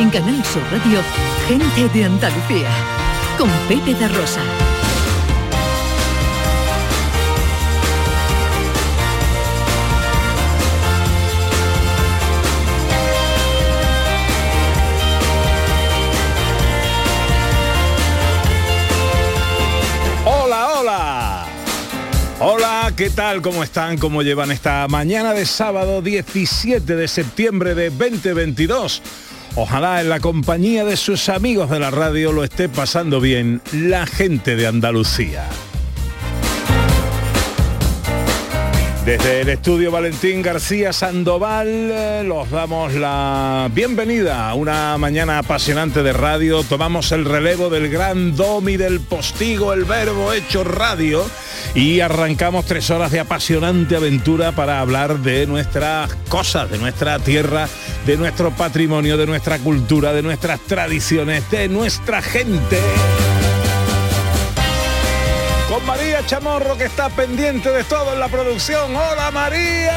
En Canal Sur Radio, gente de Andalucía, con Pepe da Rosa. Hola, hola. Hola, ¿qué tal? ¿Cómo están? ¿Cómo llevan esta mañana de sábado 17 de septiembre de 2022? Ojalá en la compañía de sus amigos de la radio lo esté pasando bien la gente de Andalucía. Desde el estudio Valentín García Sandoval eh, los damos la bienvenida a una mañana apasionante de radio. Tomamos el relevo del gran domi del postigo, el verbo hecho radio y arrancamos tres horas de apasionante aventura para hablar de nuestras cosas, de nuestra tierra, de nuestro patrimonio, de nuestra cultura, de nuestras tradiciones, de nuestra gente Chamorro que está pendiente de todo en la producción. ¡Hola María!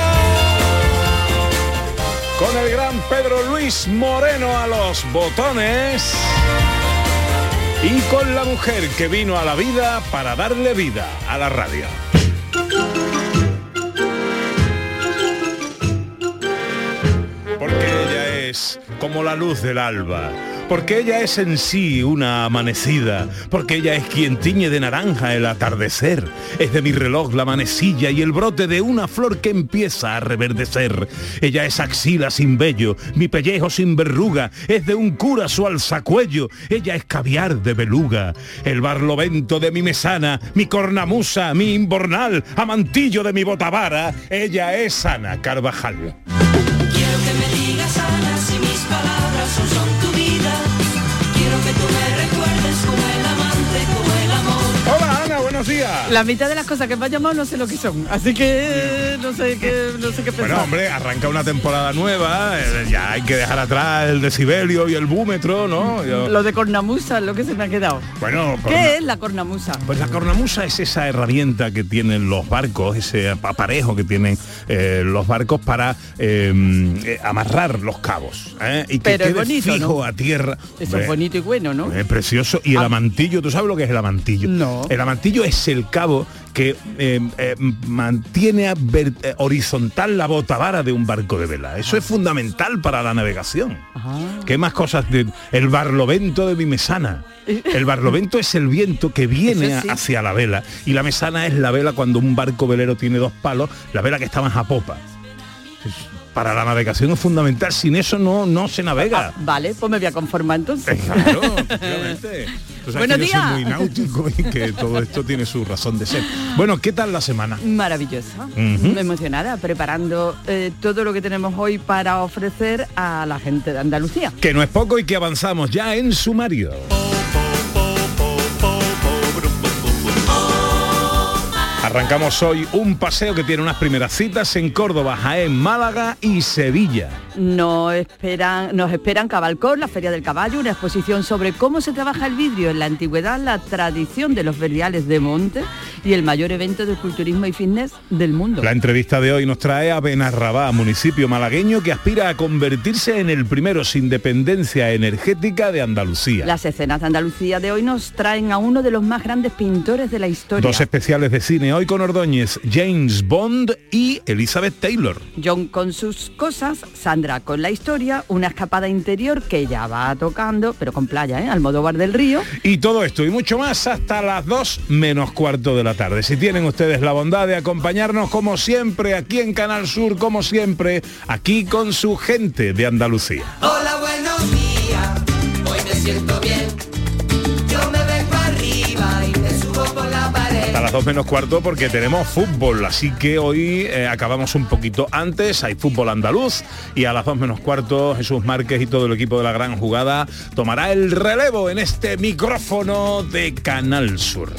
Con el gran Pedro Luis Moreno a los botones. Y con la mujer que vino a la vida para darle vida a la radio. Porque ella es como la luz del alba porque ella es en sí una amanecida, porque ella es quien tiñe de naranja el atardecer, es de mi reloj la manecilla y el brote de una flor que empieza a reverdecer. Ella es axila sin vello, mi pellejo sin verruga, es de un cura su alzacuello, ella es caviar de beluga, el barlovento de mi mesana, mi cornamusa, mi imbornal, amantillo de mi botavara, ella es Ana Carvajal. Quiero que me digas si mis palabras buenos días. La mitad de las cosas que me han llamado no sé lo que son, así que no sé qué, no sé qué pensar. Bueno, hombre, arranca una temporada nueva, eh, ya hay que dejar atrás el decibelio y el búmetro, ¿no? Yo- Lo de cornamusa es lo que se me ha quedado. Bueno, corna- ¿Qué es la cornamusa? Pues la cornamusa es esa herramienta que tienen los barcos, ese aparejo que tienen eh, los barcos para eh, eh, amarrar los cabos ¿eh? y que Pero es quede bonito, fijo ¿no? a tierra. Eso es bonito y bueno, ¿no? Es precioso. Y el Ah. amantillo, ¿tú sabes lo que es el amantillo? No. El amantillo es el cabo que eh, eh, mantiene a ver- eh, horizontal la botavara de un barco de vela. Eso es fundamental para la navegación. Ah. ¿Qué más cosas? De, el barlovento de mi mesana. El barlovento es el viento que viene sí. hacia la vela y la mesana es la vela cuando un barco velero tiene dos palos, la vela que está más a popa. Para la navegación es fundamental, sin eso no, no se navega. Ah, vale, pues me voy a conformar entonces. Claro, sabes Buenos que yo soy días. muy náutico y que todo esto tiene su razón de ser. Bueno, ¿qué tal la semana? Maravillosa, emocionada, preparando eh, todo lo que tenemos hoy para ofrecer a la gente de Andalucía. Que no es poco y que avanzamos ya en sumario. Arrancamos hoy un paseo que tiene unas primeras citas en Córdoba, Jaén, Málaga y Sevilla. Nos esperan, nos esperan Cabalcón, la Feria del Caballo, una exposición sobre cómo se trabaja el vidrio en la antigüedad, la tradición de los verdiales de monte y el mayor evento de culturismo y fitness del mundo. La entrevista de hoy nos trae a Benarrabá, municipio malagueño que aspira a convertirse en el primero sin dependencia energética de Andalucía. Las escenas de Andalucía de hoy nos traen a uno de los más grandes pintores de la historia. Dos especiales de cine hoy con Ordóñez, James Bond y Elizabeth Taylor. John con sus cosas, Sandra con la historia, una escapada interior que ya va tocando, pero con playa, ¿eh? Almodóvar del Río. Y todo esto y mucho más hasta las 2 menos cuarto de la tarde. Si tienen ustedes la bondad de acompañarnos como siempre aquí en Canal Sur, como siempre, aquí con su gente de Andalucía. Hola, buenos días. Hoy me siento bien. Yo me vengo arriba y Hasta las dos menos cuarto porque tenemos fútbol, así que hoy eh, acabamos un poquito antes, hay fútbol andaluz y a las dos menos cuarto Jesús Márquez y todo el equipo de la gran jugada tomará el relevo en este micrófono de Canal Sur.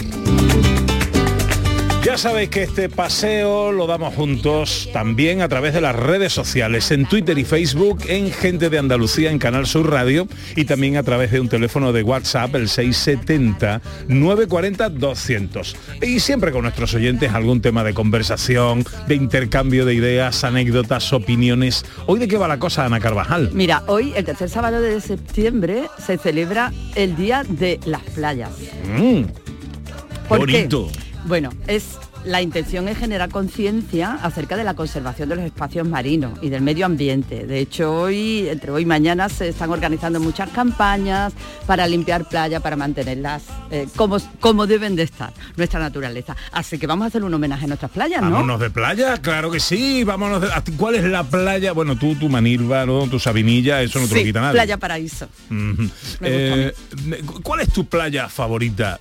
Ya sabéis que este paseo lo damos juntos también a través de las redes sociales, en Twitter y Facebook, en Gente de Andalucía, en Canal Sur Radio y también a través de un teléfono de WhatsApp, el 670-940-200. Y siempre con nuestros oyentes algún tema de conversación, de intercambio de ideas, anécdotas, opiniones. ¿Hoy de qué va la cosa, Ana Carvajal? Mira, hoy, el tercer sábado de septiembre, se celebra el Día de las Playas. Mm, ¿Por qué? Bueno, es la intención es generar conciencia acerca de la conservación de los espacios marinos y del medio ambiente. De hecho, hoy, entre hoy y mañana, se están organizando muchas campañas para limpiar playas, para mantenerlas eh, como, como deben de estar, nuestra naturaleza. Así que vamos a hacer un homenaje a nuestras playas, ¿no? Vámonos de playa, claro que sí, vámonos de... ¿a ti ¿Cuál es la playa? Bueno, tú, tu Manilva, ¿no? tu Sabinilla, eso no te lo quita nadie. Playa Paraíso. Ujú. Me gusta Eh, ¿Cuál es tu playa favorita?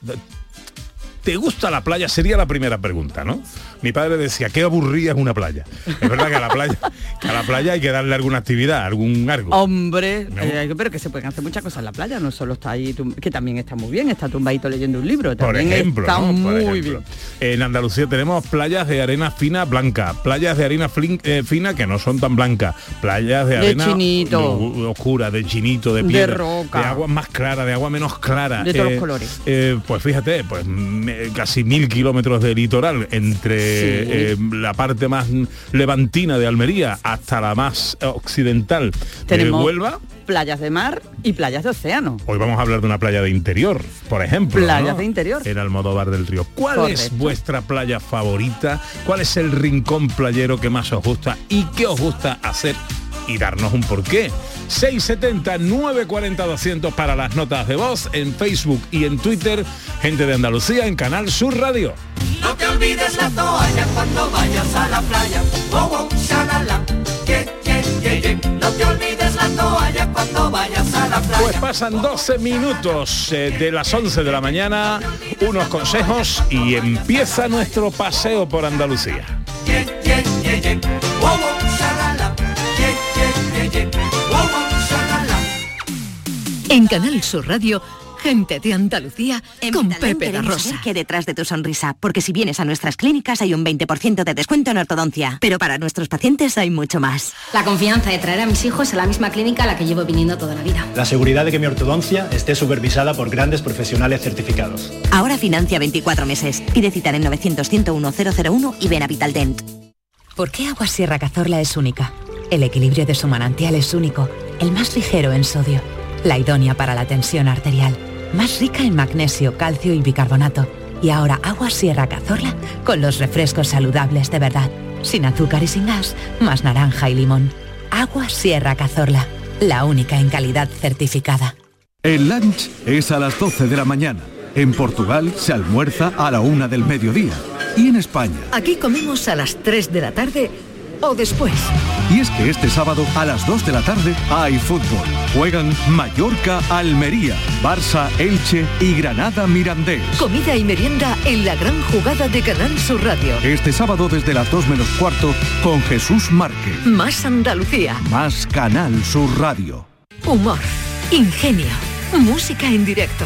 ¿Te gusta la playa? Sería la primera pregunta, ¿no? Mi padre decía, qué aburrida es una playa. Es verdad que a la playa, que a la playa hay que darle alguna actividad, algún algo. Hombre, ¿No? eh, pero que se pueden hacer muchas cosas en la playa, no solo está ahí, que también está muy bien, está tumbadito leyendo un libro, Por ejemplo, está ¿no? Por muy ejemplo. bien. En Andalucía tenemos playas de arena fina blanca, playas de arena flin- eh, fina que no son tan blancas, playas de De arena chinito. oscura, de chinito, de De piedra, roca. de agua más clara, de agua menos clara. De todos los colores. eh, pues fíjate, pues me- casi mil kilómetros de litoral entre Sí. eh, la parte más levantina de Almería hasta la más occidental de Tenemos Huelva. playas de mar y playas de océano. Hoy vamos a hablar de una playa de interior, por ejemplo. Playas ¿no? de interior. En Almodóvar del Río. ¿Cuál es vuestra playa favorita? ¿Cuál es el rincón playero que más os gusta? ¿Y qué os gusta hacer? Y darnos un porqué. 670 940 200 para las notas de voz en Facebook y en Twitter. Gente de Andalucía en Canal Sur Radio. No te olvides la toalla cuando vayas a la playa. Oh, oh, shalala. No te olvides la toalla cuando vayas a la playa. Pues pasan 12 minutos eh, de las 11 de la mañana, unos consejos y empieza nuestro paseo por Andalucía. Oh, shalala. En Canal Sur Radio, gente de Andalucía En con Pepe queremos Rosa. hay detrás de tu sonrisa, porque si vienes a nuestras clínicas hay un 20% de descuento en ortodoncia, pero para nuestros pacientes hay mucho más. La confianza de traer a mis hijos a la misma clínica a la que llevo viniendo toda la vida. La seguridad de que mi ortodoncia esté supervisada por grandes profesionales certificados. Ahora financia 24 meses. Pide cita en el 900 101 001 y ven a Vitaldent. ¿Por qué Agua Sierra Cazorla es única? El equilibrio de su manantial es único, el más ligero en sodio, la idónea para la tensión arterial, más rica en magnesio, calcio y bicarbonato. Y ahora Agua Sierra Cazorla con los refrescos saludables de verdad, sin azúcar y sin gas, más naranja y limón. Agua Sierra Cazorla, la única en calidad certificada. El lunch es a las 12 de la mañana. En Portugal se almuerza a la una del mediodía. Y en España. Aquí comemos a las 3 de la tarde o después. Y es que este sábado a las 2 de la tarde hay fútbol. Juegan Mallorca, Almería, Barça, Elche y Granada Mirandés. Comida y merienda en la gran jugada de Canal Sur Radio. Este sábado desde las 2 menos cuarto con Jesús Márquez. Más Andalucía, Más Canal Sur Radio. humor, ingenio, música en directo,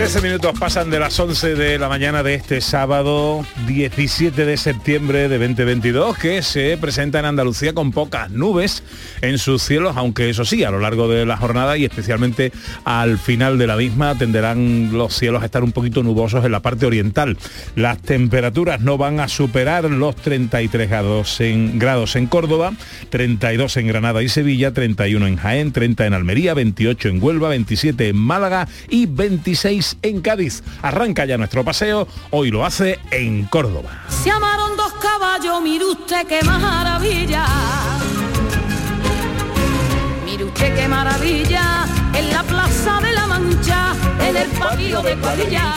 13 minutos pasan de las 11 de la mañana de este sábado 17 de septiembre de 2022 que se presenta en Andalucía con pocas nubes en sus cielos, aunque eso sí, a lo largo de la jornada y especialmente al final de la misma tenderán los cielos a estar un poquito nubosos en la parte oriental. Las temperaturas no van a superar los 33 grados en, grados en Córdoba, 32 en Granada y Sevilla, 31 en Jaén, 30 en Almería, 28 en Huelva, 27 en Málaga y 26 en Cádiz. Arranca ya nuestro paseo, hoy lo hace en Córdoba. Se amaron dos caballos, mire usted qué maravilla. Mire usted qué maravilla, en la plaza de la Mancha, en el patio de Cuadrilla,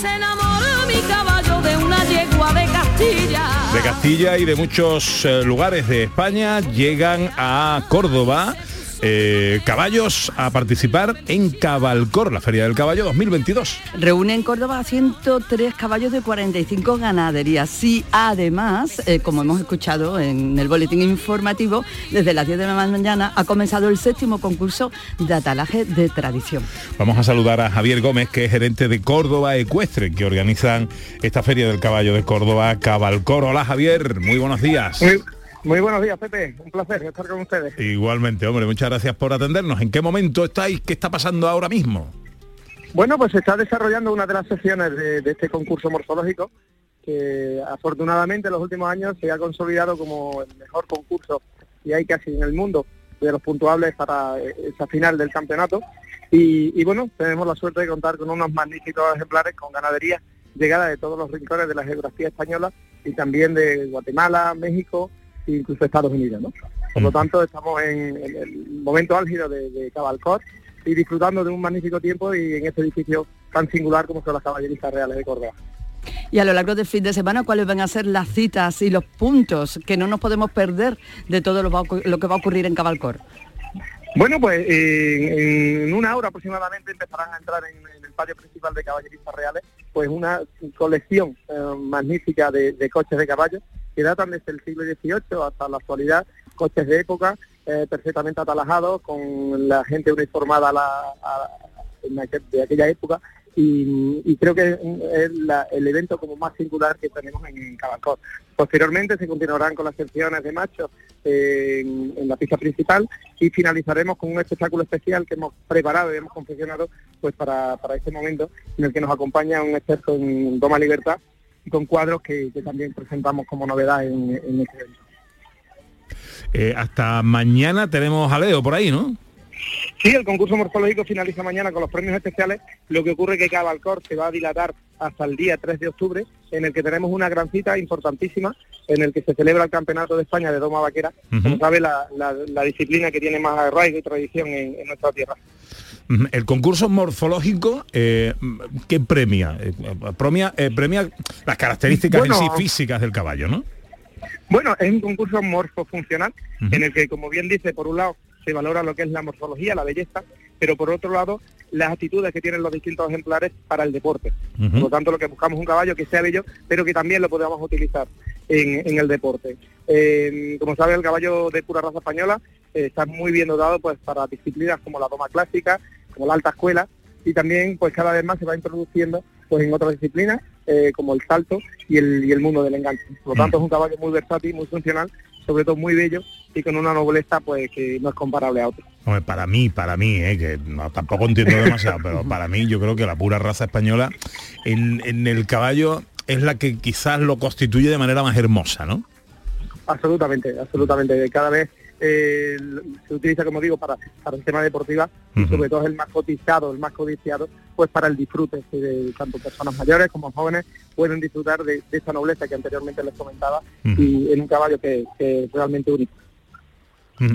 se enamoró mi caballo de una yegua de Castilla. De Castilla y de muchos eh, lugares de España llegan a Córdoba eh, caballos a participar en Cabalcor, la Feria del Caballo 2022. Reúne en Córdoba a 103 caballos de 45 ganaderías. Y además, eh, como hemos escuchado en el boletín informativo, desde las 10 de la mañana ha comenzado el séptimo concurso de atalaje de tradición. Vamos a saludar a Javier Gómez, que es gerente de Córdoba Ecuestre, que organizan esta Feria del Caballo de Córdoba, Cabalcor. Hola Javier, muy buenos días. Muy, muy buenos días, Pepe. Un placer estar con ustedes. Igualmente, hombre, muchas gracias por atendernos. ¿En qué momento estáis? ¿Qué está pasando ahora mismo? Bueno, pues se está desarrollando una de las sesiones de, de este concurso morfológico que afortunadamente en los últimos años se ha consolidado como el mejor concurso que hay casi en el mundo de los puntuables para eh, esa final del campeonato. Y, y bueno, tenemos la suerte de contar con unos magníficos ejemplares con ganadería llegada de todos los rincones de la geografía española y también de Guatemala, México incluso Estados Unidos. ¿no? Por lo tanto, estamos en, en el momento álgido de, de Cabalcor y disfrutando de un magnífico tiempo y en este edificio tan singular como son las caballerizas reales de Córdoba. Y a lo largo del fin de semana, ¿cuáles van a ser las citas y los puntos que no nos podemos perder de todo lo, va que va a ocurrir en Cabalcor? Bueno, pues eh, en una hora aproximadamente empezarán a entrar en, en el patio principal de caballerizas reales pues una colección eh, magnífica de, de coches de caballos que datan desde el siglo XVIII hasta la actualidad, coches de época eh, perfectamente atalajados con la gente uniformada de aquella época y, creo que es el evento como más singular que tenemos en Cabalcor. Posteriormente se continuarán con las secciones de machos en, la pista principal y finalizaremos con un espectáculo especial que hemos preparado y hemos confeccionado pues para, para este momento en el que nos acompaña un experto en Doma Libertad y con cuadros que, que también presentamos como novedad en, en este evento. Eh, hasta mañana tenemos jaleo por ahí, ¿no? Sí, el concurso morfológico finaliza mañana con los premios especiales. Lo que ocurre es que Cabalcor se va a dilatar hasta el día 3 de octubre, en el que tenemos una gran cita importantísima, en el que se celebra el Campeonato de España de Doma Vaquera, como sabe, la, la- la disciplina que tiene más arraigo y tradición en, en nuestra tierra. El concurso morfológico, eh, ¿qué premia? Eh, premia, eh, premia las características en sí físicas del caballo, ¿no? Bueno, es un concurso morfofuncional en el que, como bien dice, por un lado se valora lo que es la morfología, la belleza, pero por otro lado las actitudes que tienen los distintos ejemplares para el deporte. Por lo tanto, lo que buscamos es un caballo que sea bello, pero que también lo podamos utilizar en, en el deporte. Eh, como sabe, el caballo de pura raza española eh, está muy bien dotado pues para disciplinas como la doma clásica, como la alta escuela, y también pues cada vez más se va introduciendo pues en otras disciplinas eh, como el salto y el, y el mundo del enganche. Por lo tanto, es un caballo muy versátil, muy funcional, sobre todo muy bello y con una nobleza pues que no es comparable a otros. Hombre, para mí, para mí, eh, que no, tampoco entiendo demasiado, pero para mí yo creo que la pura raza española en, en el caballo es la que quizás lo constituye de manera más hermosa, ¿no? Absolutamente, absolutamente. Cada vez eh, se utiliza, como digo, para, para el tema deportiva y sobre todo es el más cotizado, el más codiciado, pues para el disfrute, que de, tanto personas mayores como jóvenes pueden disfrutar de, de esa nobleza que anteriormente les comentaba y en un caballo que, que es realmente único.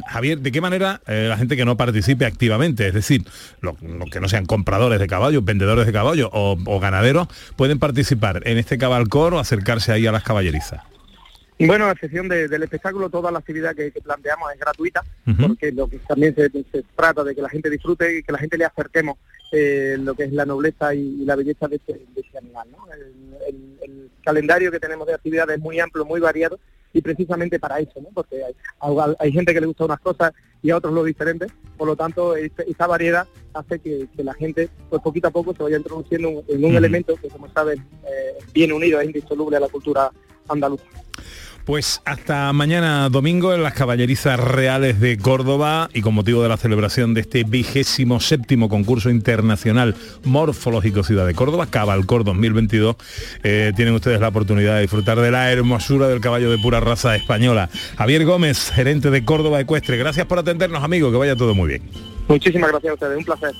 Javier, ¿de qué manera eh, la gente que no participe activamente, es decir, los que no sean compradores de caballos, vendedores de caballos o, o ganaderos, pueden participar en este cabalcor o acercarse ahí a las caballerizas? Bueno, a excepción de- del espectáculo, toda la actividad que, que planteamos es gratuita, porque lo que también se, se trata de que la gente disfrute y que la gente le acerquemos eh, lo que es la nobleza y, y la belleza de este, de este animal. ¿no? El, el- el calendario que tenemos de actividades es muy amplio, muy variado, y precisamente para eso, ¿no? porque hay, hay gente que le gusta unas cosas y a otros lo diferente, por lo tanto esa variedad hace que, la gente pues poquito a poco se vaya introduciendo en un elemento que como saben eh, viene unido, es indisoluble a la cultura andaluza. Pues hasta mañana domingo en las caballerizas reales de Córdoba y con motivo de la celebración de este vigésimo séptimo concurso internacional morfológico Ciudad de Córdoba, Cabalcor 2022, eh, tienen ustedes la oportunidad de disfrutar de la hermosura del caballo de pura raza española. Javier Gómez, gerente de Córdoba Ecuestre, gracias por atendernos amigos, que vaya todo muy bien. Muchísimas gracias a ustedes, un placer.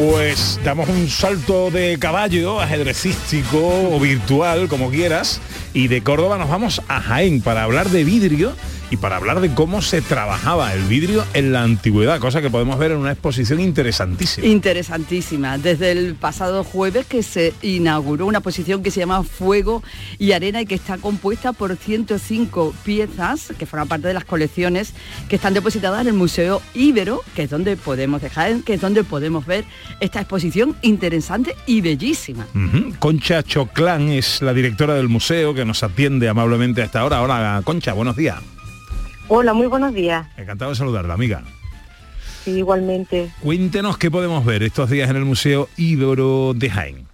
Pues damos un salto de caballo, ajedrecístico o virtual, como quieras, y de Córdoba nos vamos a Jaén para hablar de vidrio y para hablar de cómo se trabajaba el vidrio en la antigüedad, cosa que podemos ver en una exposición interesantísima. Interesantísima. Desde el pasado jueves que se inauguró una exposición que se llama Fuego y Arena y que está compuesta por 105 piezas que forman parte de las colecciones que están depositadas en el Museo Ibero, que es donde podemos dejar, que es donde podemos ver esta exposición interesante y bellísima. Concha Choclán es la directora del museo que nos atiende amablemente a esta hora. Hola Concha, buenos días. Hola, muy buenos días. Encantado de saludarla, amiga. Sí, igualmente. Cuéntenos qué podemos ver estos días en el Museo Ibero de Jaén.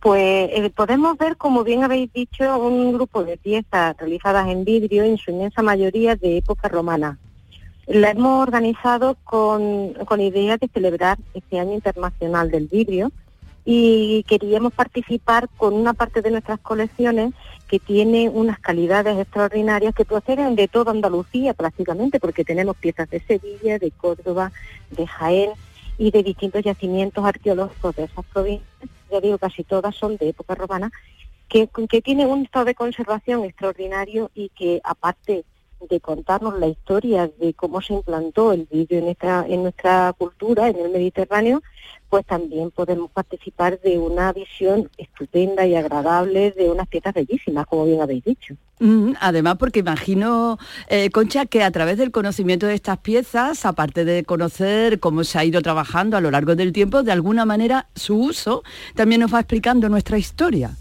Pues eh, podemos ver, como bien habéis dicho, un grupo de piezas realizadas en vidrio, en su inmensa mayoría de época romana. La hemos organizado con, con idea de celebrar este año internacional del vidrio y queríamos participar con una parte de nuestras colecciones que tiene unas calidades extraordinarias que proceden de toda Andalucía prácticamente, porque tenemos piezas de Sevilla, de Córdoba, de Jaén y de distintos yacimientos arqueológicos de esas provincias, ya digo, casi todas son de época romana, que, que tienen un estado de conservación extraordinario y que aparte de contarnos la historia de cómo se implantó el vidrio en, en nuestra cultura, en el Mediterráneo, pues también podemos participar de una visión estupenda y agradable de unas piezas bellísimas, como bien habéis dicho. Mm, además, porque imagino, eh, Concha, que a través del conocimiento de estas piezas, aparte de conocer cómo se ha ido trabajando a lo largo del tiempo, de alguna manera su uso también nos va explicando nuestra historia.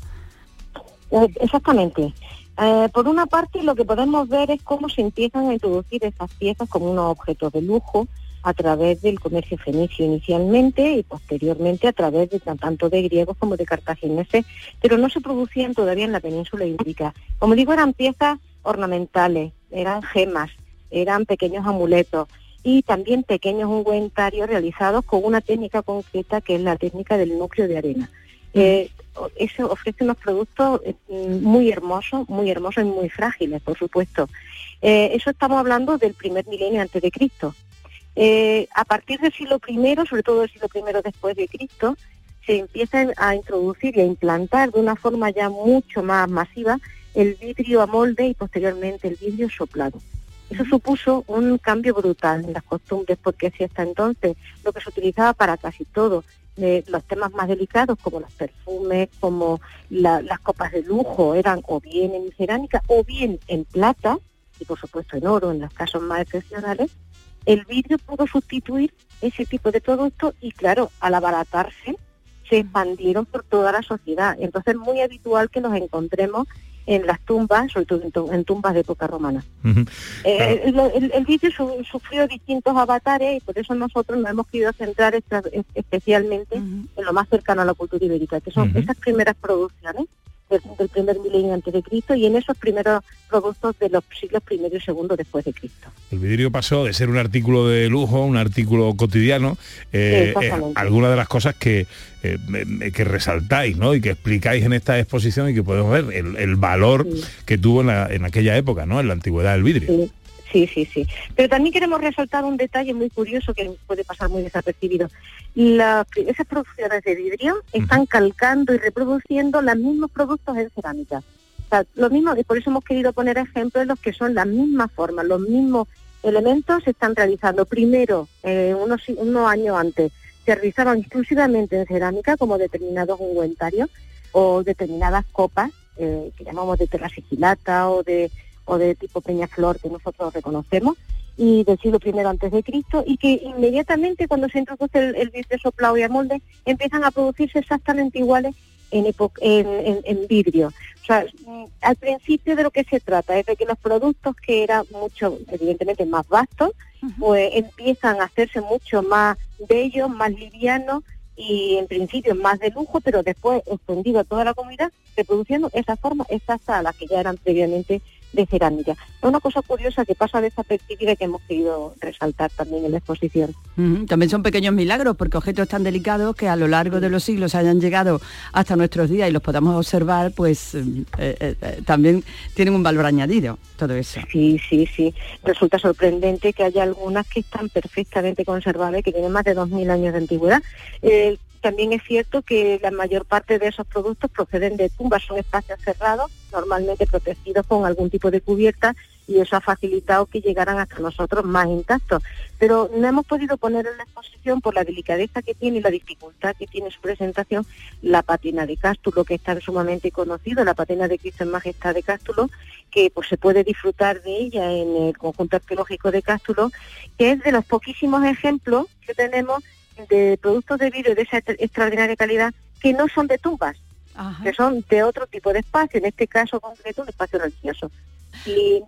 Eh, exactamente. Eh, por una parte, lo que podemos ver es cómo se empiezan a introducir esas piezas como unos objetos de lujo, a través del comercio fenicio inicialmente y posteriormente a través de tanto de griegos como de cartagineses, pero no se producían todavía en la península ibérica. Como digo, eran piezas ornamentales, eran gemas, eran pequeños amuletos y también pequeños ungüentarios realizados con una técnica concreta que es la técnica del núcleo de arena. Eh, eso ofrece unos productos eh, muy hermosos, muy hermosos y muy frágiles, por supuesto. Eh, eso estamos hablando del primer milenio antes de Cristo. Eh, a partir del siglo I, sobre todo del siglo I después de Cristo, se empieza a introducir y a implantar de una forma ya mucho más masiva el vidrio a molde y posteriormente el vidrio soplado. Eso supuso un cambio brutal en las costumbres porque si hasta entonces lo que se utilizaba para casi todo, eh, los temas más delicados como los perfumes, como las copas de lujo, eran o bien en cerámica o bien en plata y por supuesto en oro en los casos más excepcionales, el vidrio pudo sustituir ese tipo de producto y claro, al abaratarse se expandieron por toda la sociedad. Entonces es muy habitual que nos encontremos en las tumbas, sobre todo en, tumbas de época romana. Eh, el, vidrio sufrió distintos avatares y por eso nosotros nos hemos querido centrar especialmente en lo más cercano a la cultura ibérica, que son esas primeras producciones del, primer milenio antes de Cristo y en esos primeros productos de los siglos primero y segundo después de Cristo. El vidrio pasó de ser un artículo de lujo, un artículo cotidiano, eh, eh, algunas de las cosas que, eh, que resaltáis ¿no? y que explicáis en esta exposición y que podemos ver el, valor que tuvo en, en, aquella época, ¿no? en la antigüedad del vidrio. Sí, sí, sí. Pero también queremos resaltar un detalle muy curioso que puede pasar muy desapercibido. esas producciones de vidrio están calcando y reproduciendo los mismos productos en cerámica. O sea, lo mismo, y por eso hemos querido poner ejemplos de los que son las mismas formas, los mismos elementos se están realizando. Primero, eh, unos, unos años antes, se realizaban exclusivamente en cerámica como determinados ungüentarios o determinadas copas eh, que llamamos de tela sigilata o de o de tipo Peñaflor que nosotros reconocemos. y del siglo I antes de Cristo y que inmediatamente cuando se introduce el, el vidrio soplado y a molde empiezan a producirse exactamente iguales en, en, en, vidrio. O sea, mm, al principio de lo que se trata es de que los productos que eran mucho, evidentemente más vastos, pues empiezan a hacerse mucho más bellos, más livianos y en principio más de lujo, pero después extendido a toda la comunidad, reproduciendo esa forma exacta a las que ya eran previamente de cerámica. Es una cosa curiosa que pasa de esa perspectiva que hemos querido resaltar también en la exposición. También son pequeños milagros porque objetos tan delicados que a lo largo de los siglos hayan llegado hasta nuestros días y los podamos observar, pues eh, eh, eh, también tienen un valor añadido todo eso. Sí, sí, sí. Resulta sorprendente que haya algunas que están perfectamente conservadas y que tienen más de 2.000 años de antigüedad. También es cierto que la mayor parte de esos productos proceden de tumbas, son espacios cerrados, normalmente protegidos con algún tipo de cubierta y eso ha facilitado que llegaran hasta nosotros más intactos. Pero no hemos podido poner en la exposición por la delicadeza que tiene y la dificultad que tiene su presentación la patina de Cástulo, que es tan sumamente conocido, la patina de Cristo en Majestad de Cástulo, que pues se puede disfrutar de ella en el conjunto arqueológico de Cástulo, que es de los poquísimos ejemplos que tenemos de productos de vidrio de esa extraordinaria calidad que no son de tumbas, que son de otro tipo de espacio, en este caso concreto un espacio religioso. Y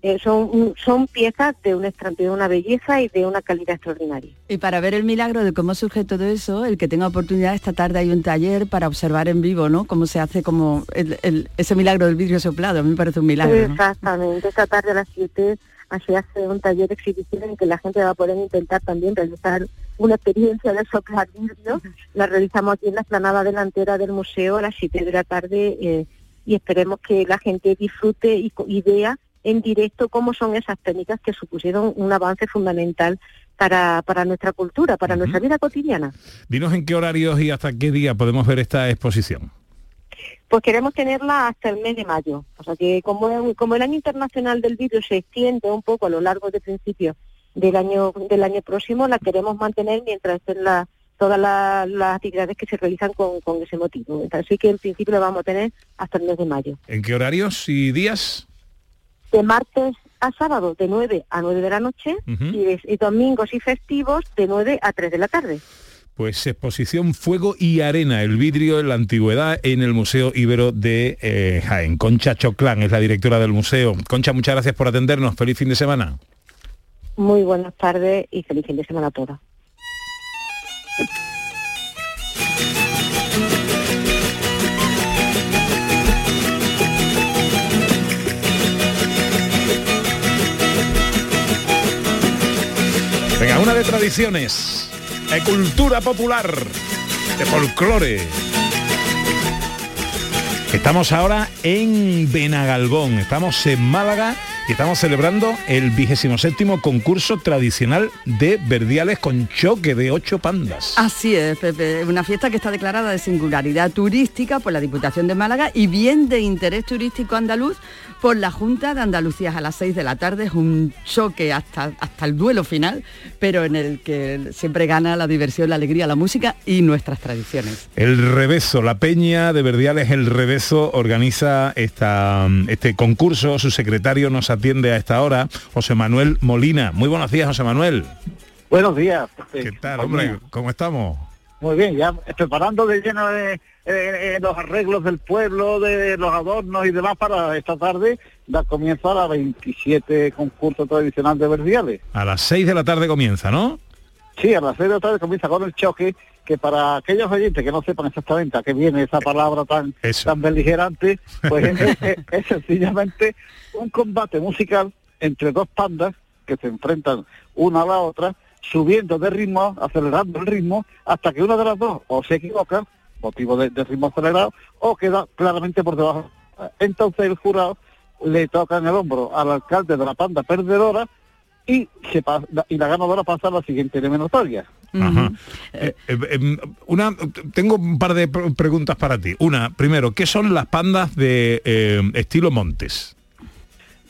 eh, son, son piezas de una, de una belleza y de una calidad extraordinaria. Y para ver el milagro de cómo surge todo eso, el que tenga oportunidad, esta tarde hay un taller para observar en vivo, ¿no? Cómo se hace como ese milagro del vidrio soplado, a mí me parece un milagro. Exactamente, esta tarde a las 7 así hace un taller exhibición en que la gente va a poder intentar también realizar una experiencia de soplar vidrio. La realizamos aquí en la explanada delantera del museo a las 7 de la tarde eh, y esperemos que la gente disfrute y, vea en directo cómo son esas técnicas que supusieron un avance fundamental para, para nuestra cultura, para nuestra vida cotidiana. Dinos en qué horarios y hasta qué día podemos ver esta exposición pues queremos tenerla hasta el mes de mayo. O sea que como, como el año internacional del vidrio se extiende un poco a lo largo de principio del año del año próximo, la queremos mantener mientras estén la, todas las, actividades que se realizan con, con, ese motivo. Así que en principio la vamos a tener hasta el mes de mayo. ¿En qué horarios y días? De martes a sábado de 9 a 9 de la noche y, y domingos y festivos de 9 a 3 de la tarde pues exposición Fuego y Arena, el vidrio en la antigüedad en el Museo Ibero de eh, Jaén. Concha Choclán es la directora del museo. Concha, muchas gracias por atendernos. Feliz fin de semana. Muy buenas tardes y feliz fin de semana a todos. Venga, una de tradiciones de cultura popular, de folclore. Estamos ahora en Benagalbón, estamos en Málaga y estamos celebrando el vigésimo séptimo concurso tradicional de verdiales con choque de ocho pandas. Así es, Pepe, una fiesta que está declarada de singularidad turística por la Diputación de Málaga y bien de interés turístico andaluz por la Junta de Andalucía a las 6 de la tarde. Es un choque hasta, hasta el duelo final, pero en el que siempre gana la diversión, la alegría, la música y nuestras tradiciones. El Rebeso, la Peña de Verdiales El Rebeso organiza esta, este concurso. Su secretario nos atiende a esta hora, José Manuel Molina. Muy buenos días, José Manuel. Buenos días. ¿Qué tal, hombre? ¿Cómo estamos? Muy bien, ya preparando de lleno de eh, eh, los arreglos del pueblo, de los adornos y demás para esta tarde da comienzo a la 27 concurso tradicional de verdiales. A las 6 de la tarde comienza, ¿no? Sí, a las 6 de la tarde comienza con el choque, que para aquellos oyentes que no sepan exactamente a qué viene esa palabra tan, tan beligerante, pues es, sencillamente un combate musical entre dos pandas que se enfrentan una a la otra, subiendo de ritmo, acelerando el ritmo, hasta que una de las dos o se equivoca motivo de, ritmo acelerado, o queda claramente por debajo. Entonces el jurado le toca en el hombro al alcalde de la panda perdedora y, se y la ganadora pasa a la siguiente eliminatoria. Eh, eh, em, una, tengo un par de preguntas para ti. Una, primero, ¿qué son las pandas de eh, estilo Montes?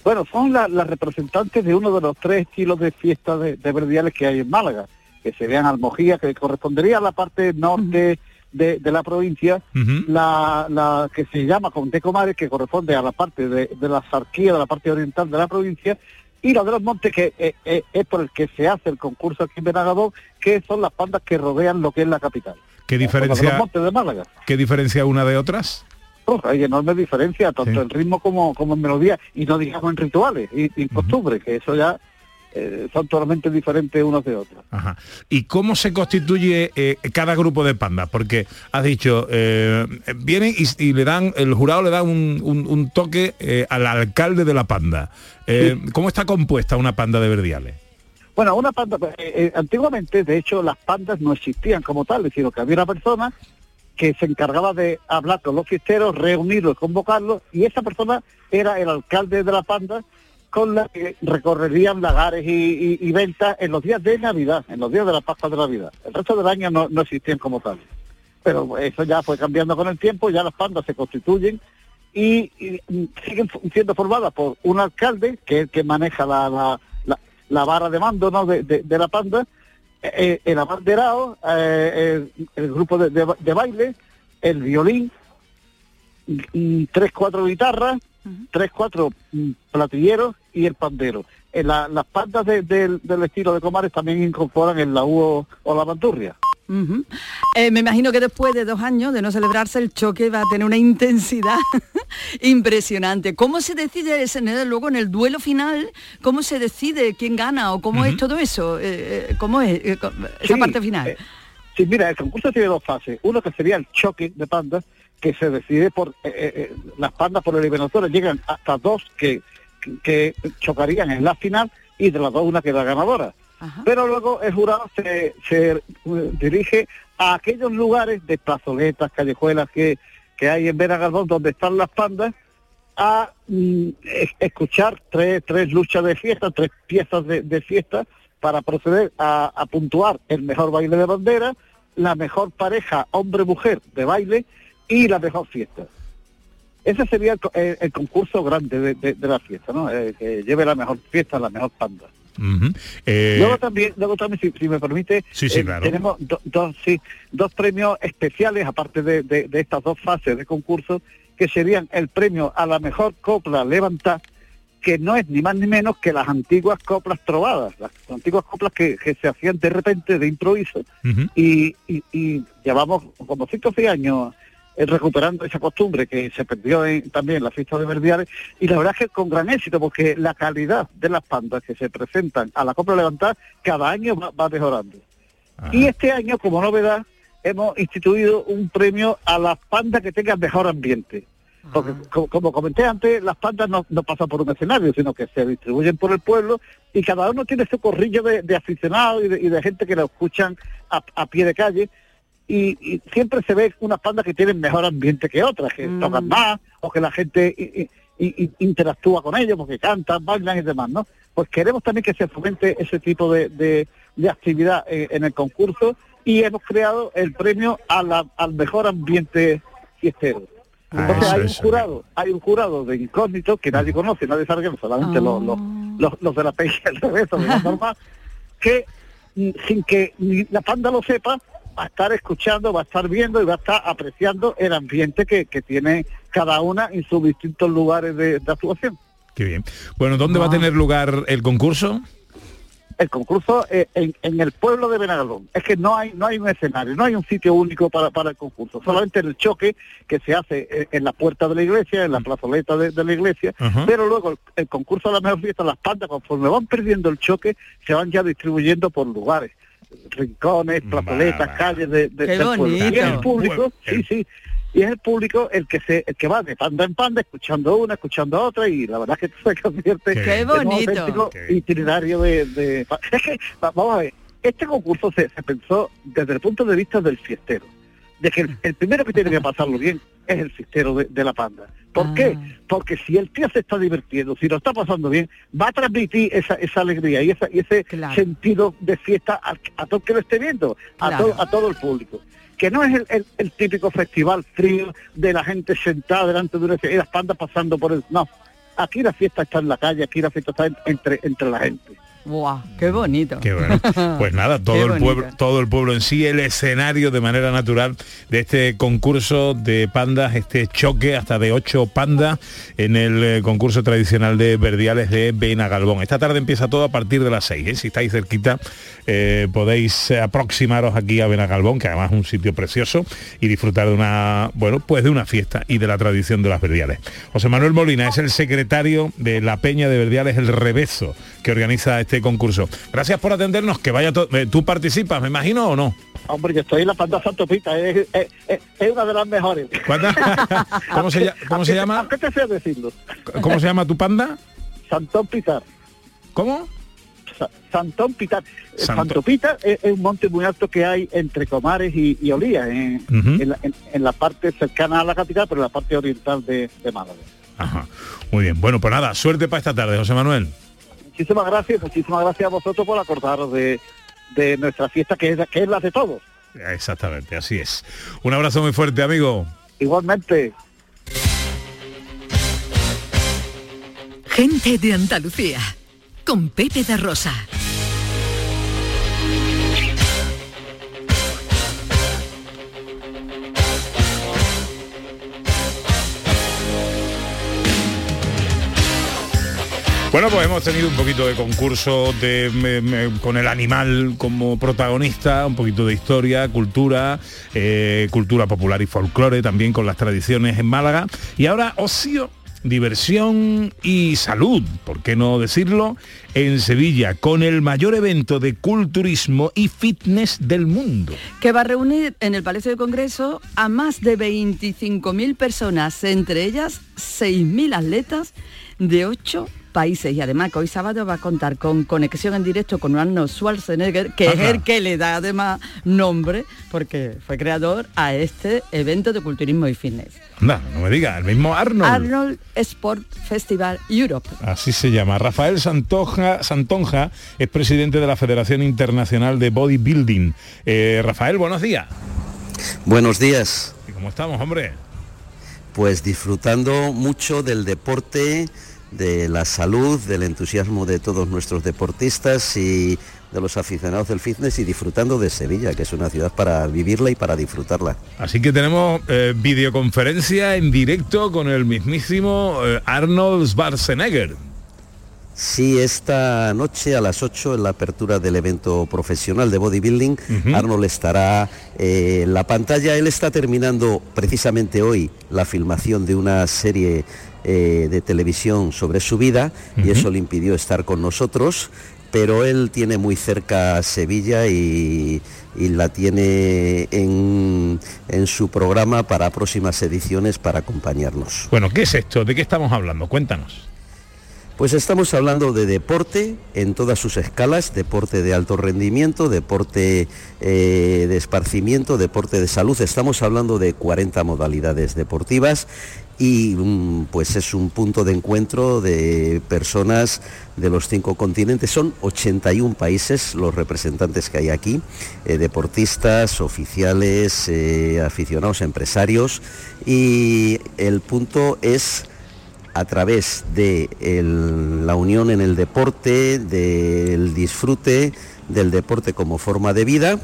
Bueno, son las representantes de uno de los tres estilos de fiesta de, verdiales que hay en Málaga, que serían Almojía, que correspondería a la parte norte de, la provincia, la, la, que se llama Conte Comares, que corresponde a la parte de, la sarquía, de la parte oriental de la provincia, y la de los montes, que eh, eh, es por el que se hace el concurso aquí en Benagadón, que son las pandas que rodean lo que es la capital. ¿Qué Los diferencia, montes de Málaga. ¿Qué diferencia una de otras? Hay enorme diferencia, tanto en ritmo como, como en melodía, y no digamos en rituales y, y costumbres, que eso ya eh, son totalmente diferentes unos de otros. Ajá. ¿Y cómo se constituye eh, cada grupo de pandas? Porque has dicho, eh, vienen y, y le dan, el jurado le da un, un- un toque eh, al alcalde de la panda. ¿Cómo está compuesta una panda de verdiales? Bueno, una panda, antiguamente, de hecho, las pandas no existían como tales, sino que había una persona que se encargaba de hablar con los fiesteros, reunirlos, convocarlos, y esa persona era el alcalde de la panda con la que recorrerían lagares y, y- y ventas en los días de Navidad, en los días de la Pascua de Navidad. El resto del año no, no existían como tales. Pero eso ya fue cambiando con el tiempo, ya las pandas se constituyen y, mm, siguen siendo formadas por un alcalde, que es el que maneja la, la, la- la vara de mando ¿no? de- de la panda, eh, eh, el abanderado, eh, el, el grupo de, de ba- de baile, el violín, y- y tres, cuatro guitarras, tres, cuatro mm, platilleros y el pandero. En la- las pandas de- del- del estilo de Comares también incorporan el laúd o, o la bandurria. Eh, me imagino que después de dos años de no celebrarse el choque va a tener una intensidad impresionante. ¿Cómo se decide ese- luego en el duelo final? ¿Cómo se decide quién gana o cómo es todo eso? Eh, eh, ¿Cómo es eh, esa Sí, parte final? eh, sí, mira, el concurso tiene dos fases. Uno que sería el choque de pandas, que se decide por las pandas por eliminatorias. Llegan hasta dos que, que chocarían en la final y de las dos una queda ganadora. Pero luego el jurado se, eh, dirige a aquellos lugares de plazoletas, callejuelas que, que hay en Veragaldón donde están las pandas a mm, es- escuchar tres, tres luchas de fiesta, tres piezas de, fiesta para proceder a, puntuar el mejor baile de bandera, la mejor pareja hombre-mujer de baile y la mejor fiesta. Ese sería el, co- el- el concurso grande de, de- la fiesta, ¿no? Que lleve la mejor fiesta, la mejor panda. Eh, Luego también, luego también si, si me permite, Sí, sí, eh, claro. tenemos do- dos, sí, dos premios especiales, aparte de, de- de estas dos fases de concurso, que serían el premio a la mejor copla levantada, que no es ni más ni menos que las antiguas coplas trovadas, las antiguas coplas que, que se hacían de repente de improviso, y, y- y llevamos como 5 o 6 años recuperando esa costumbre que se perdió en- también en la fiesta de Verdiales y la verdad es que con gran éxito porque la calidad de las pandas que se presentan a la Copla Levantada cada año va, va mejorando. Y este año como novedad hemos instituido un premio a las pandas que tengan mejor ambiente. Porque co- como, comenté antes, las pandas no, no pasan por un escenario, sino que se distribuyen por el pueblo y cada uno tiene su corrillo de, de aficionados y de, y de gente que lo escuchan a, a pie de calle y, y siempre se ve unas pandas que tienen mejor ambiente que otras, que tocan más o que la gente interactúa con ellos porque cantan, bailan y demás, ¿no? Pues queremos también que se fomente ese tipo de, de- de actividad eh, en el concurso y hemos creado el premio a la- al mejor ambiente fiestero. Entonces eso, hay un eso. jurado, hay un jurado de incógnito que nadie conoce, nadie sabe que solamente los, los, los, los de la peña al revés, los de la normal, que mm, sin que ni la panda lo sepa, va a estar escuchando, va a estar viendo y va a estar apreciando el ambiente que, que tiene cada una en sus distintos lugares de, de actuación. Qué bien. Bueno, ¿dónde va a tener lugar el concurso? El concurso eh, en, en el pueblo de Benagalón. Es que no hay no hay un escenario, no hay un sitio único para, para el concurso. Solamente el choque que se hace en, en la puerta de la iglesia, en la plazoleta de, de la iglesia, pero luego el, el concurso a la mejor fiesta, las pandas, conforme van perdiendo el choque, se van ya distribuyendo por lugares, rincones, plazoletas, calles de, de- Qué del pueblo. Y es el público, sí, sí, y es el público el que se el que va de panda en panda, escuchando una, escuchando otra, y la verdad es que esto se convierte Qué en un auténtico itinerario de, de- Es que, va- vamos a ver, este concurso se, se pensó desde el punto de vista del fiestero, de que el, el primero que tiene que pasarlo bien es el fiestero de, de la panda. ¿Por qué? Porque si el tío se está divirtiendo, si lo está pasando bien, va a transmitir esa, esa alegría y, esa, y ese sentido de fiesta a, a todo el que lo esté viendo, a, Claro. todo, a todo el público. Que no es el, el- el típico festival frío de la gente sentada delante de una y las pandas pasando por el... No, aquí la fiesta está en la calle, aquí la fiesta está en- entre, entre la gente. ¡Guau! ¡Qué bonito! Qué bueno. Pues nada, todo el pueblo, todo el pueblo en sí, el escenario de manera natural de este concurso de pandas, este choque hasta de ocho pandas en el eh, concurso tradicional de Verdiales de Benagalbón. Esta tarde empieza todo a partir de las seis. ¿eh? Si estáis cerquita, eh, podéis aproximaros aquí a Benagalbón, que además es un sitio precioso, y disfrutar de una, bueno, pues de una fiesta y de la tradición de las Verdiales. José Manuel Molina es el secretario de la Peña de Verdiales, el Rebezo, que organiza este concurso. Gracias por atendernos, que vaya todo. Eh, ¿Tú participas, me imagino o no? Hombre, yo estoy en la panda Santopita, es, es, es, una de las mejores. ¿Cómo, se, cómo se llama? ¿Qué te sé decirlo? ¿Cómo se llama tu panda? Santón Pitar. ¿Cómo? Santón Pitar. Santo. Pitar es, un monte muy alto que hay entre Comares y, Olías, en, en, la parte cercana a la capital, pero en la parte oriental de, de Málaga. Ajá. Muy bien. Bueno, pues nada, suerte para esta tarde, José Manuel muchísimas gracias, muchísimas gracias a vosotros por acordaros de, nuestra fiesta, que es, que es la de todos. Exactamente, así es. Un abrazo muy fuerte, amigo. Igualmente. Gente de Andalucía, con Pepe de Rosa. Bueno, pues hemos tenido un poquito de concurso con el animal como protagonista, un poquito de historia, cultura, eh, cultura popular y folclore también con las tradiciones en Málaga. Y ahora ocio, diversión y salud, ¿por qué no decirlo? En Sevilla, con el mayor evento de culturismo y fitness del mundo. Que va a reunir en el Palacio de Congreso a más de 25.000 personas, entre ellas 6.000 atletas de 8 países y además que hoy sábado va a contar con conexión en directo con Arnold Schwarzenegger, que es el que le da además nombre, porque fue creador a este evento de culturismo y fitness. No, no me diga, el mismo Arnold. Arnold Sport Festival Europe. Así se llama. Rafael Santonja, Santonja es presidente de la Federación Internacional de Bodybuilding. Eh, Rafael, buenos días. Buenos días. ¿Y cómo estamos, hombre? Pues disfrutando mucho del deporte, de la salud, del entusiasmo de todos nuestros deportistas y de los aficionados del fitness y disfrutando de Sevilla, que es una ciudad para vivirla y para disfrutarla. Así que tenemos eh, videoconferencia en directo con el mismísimo eh, Arnold Schwarzenegger. Sí, esta noche a las 8 en la apertura del evento profesional de bodybuilding, Arnold estará eh, en la pantalla. Él está terminando precisamente hoy la filmación de una serie eh, de televisión sobre su vida y eso le impidió estar con nosotros, pero él tiene muy cerca Sevilla y, la tiene en, en, su programa para próximas ediciones para acompañarnos. Bueno, ¿qué es esto? ¿De qué estamos hablando? Cuéntanos. Pues estamos hablando de deporte en todas sus escalas, deporte de alto rendimiento, deporte eh, de esparcimiento, deporte de salud. Estamos hablando de 40 modalidades deportivas y mm, pues es un punto de encuentro de personas de los cinco continentes. Son 81 países los representantes que hay aquí, eh, deportistas, oficiales, eh, aficionados, empresarios y el punto es a través de la unión en el deporte, del disfrute del deporte como forma de vida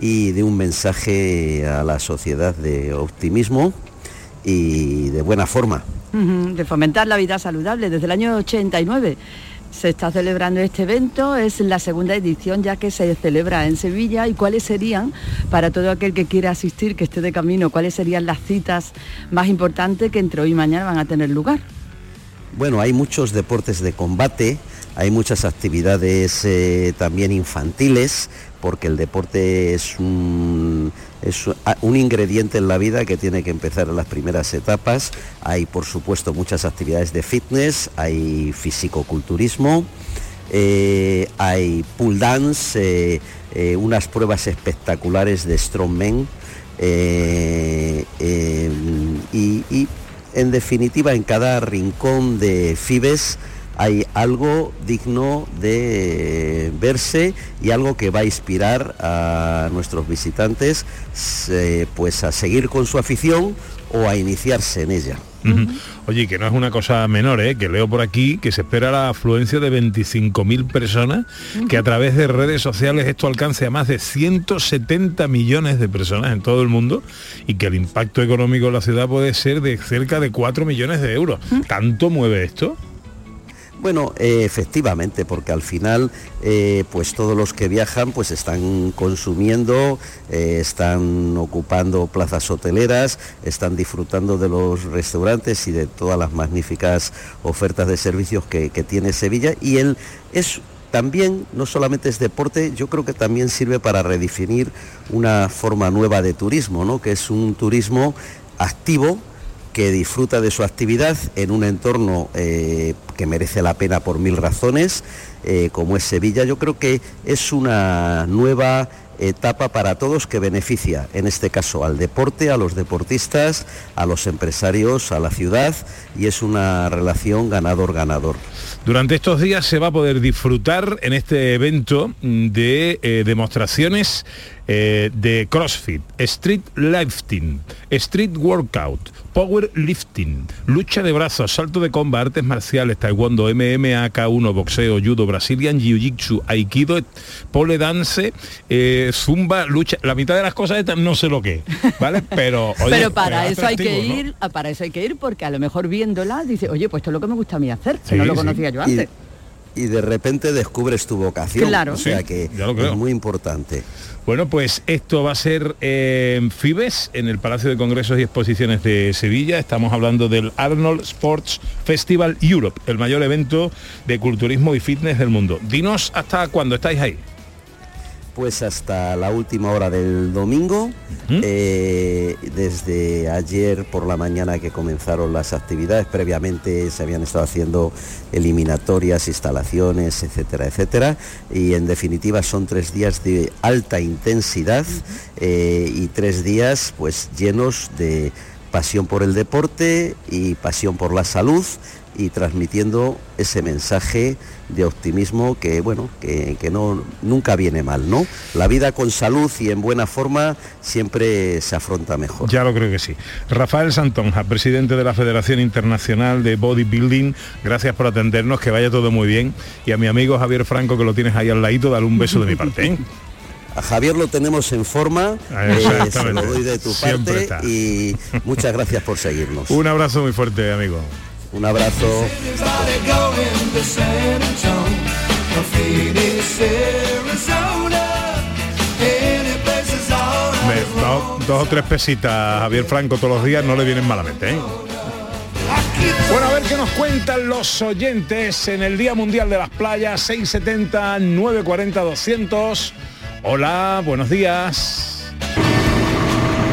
y de un mensaje a la sociedad de optimismo y de buena forma. De fomentar la vida saludable desde el año 89 se está celebrando este evento, es la segunda edición ya que se celebra en Sevilla y cuáles serían, para todo aquel que quiera asistir, que esté de camino, cuáles serían las citas más importantes que entre hoy y mañana van a tener lugar. Bueno, hay muchos deportes de combate, hay muchas actividades eh, también infantiles, porque el deporte es un, ingrediente en la vida que tiene que empezar en las primeras etapas. Hay, por supuesto, muchas actividades de fitness, hay fisicoculturismo, eh, hay pool dance, eh, unas pruebas espectaculares de strongman y en definitiva, en cada rincón de Fibes hay algo digno de verse y algo que va a inspirar a nuestros visitantes pues a seguir con su afición o a iniciarse en ella. Oye, que no es una cosa menor, ¿eh? que leo por aquí que se espera la afluencia de 25.000 personas, que a través de redes sociales esto alcance a más de 170 millones de personas en todo el mundo y que el impacto económico de la ciudad puede ser de cerca de 4 millones de euros. ¿Tanto mueve esto? Bueno, eh, efectivamente, porque al final, eh, pues todos los que viajan, pues están consumiendo, eh, están ocupando plazas hoteleras, están disfrutando de los restaurantes y de todas las magníficas ofertas de servicios que, que tiene Sevilla. Y él es también no solamente es deporte, yo creo que también sirve para redefinir una forma nueva de turismo, ¿no? que es un turismo activo, que disfruta de su actividad en un entorno eh, que merece la pena por mil razones, eh, como es Sevilla. Yo creo que es una nueva etapa para todos que beneficia, en este caso, al deporte, a los deportistas, a los empresarios, a la ciudad, y es una relación ganador-ganador. Durante estos días se va a poder disfrutar en este evento de eh, demostraciones eh, de CrossFit, Street Lifting, Street Workout, Power Lifting, lucha de brazos, salto de comba, artes marciales, taekwondo, MMA, K1, boxeo, judo, Brazilian Jiu-Jitsu, aikido, pole dance, eh, zumba, lucha. La mitad de las cosas estas no sé lo que, ¿vale? Pero, pero para eso hay que ir, para eso hay que ir porque a lo mejor viéndola dice, oye, pues esto es lo que me gusta a mí hacer, si no lo conocía yo antes. Y, de repente descubres tu vocación. Claro. O sea que es muy importante. Bueno, pues esto va a ser en Fibes, en el Palacio de Congresos y Exposiciones de Sevilla. Estamos hablando del Arnold Sports Festival Europe, el mayor evento de culturismo y fitness del mundo. Dinos hasta cuándo estáis ahí pues hasta la última hora del domingo. Eh, desde ayer por la mañana que comenzaron las actividades, previamente se habían estado haciendo eliminatorias, instalaciones, etcétera, etcétera. Y en definitiva son tres días de alta intensidad eh, y tres días pues llenos de pasión por el deporte y pasión por la salud y transmitiendo ese mensaje de optimismo que bueno que, no nunca viene mal no la vida con salud y en buena forma siempre se afronta mejor ya lo creo que sí Rafael Santonja presidente de la Federación Internacional de Bodybuilding gracias por atendernos que vaya todo muy bien y a mi amigo Javier Franco que lo tienes ahí al ladito dale un beso de mi parte ¿eh? A Javier lo tenemos en forma, eh, se lo doy de tu parte y muchas gracias por seguirnos. Un abrazo muy fuerte, amigo. Un abrazo. dos, o tres pesitas Javier Franco todos los días no le vienen malamente. ¿eh? Bueno, a ver qué nos cuentan los oyentes en el Día Mundial de las Playas 670 940 200. Hola, buenos días.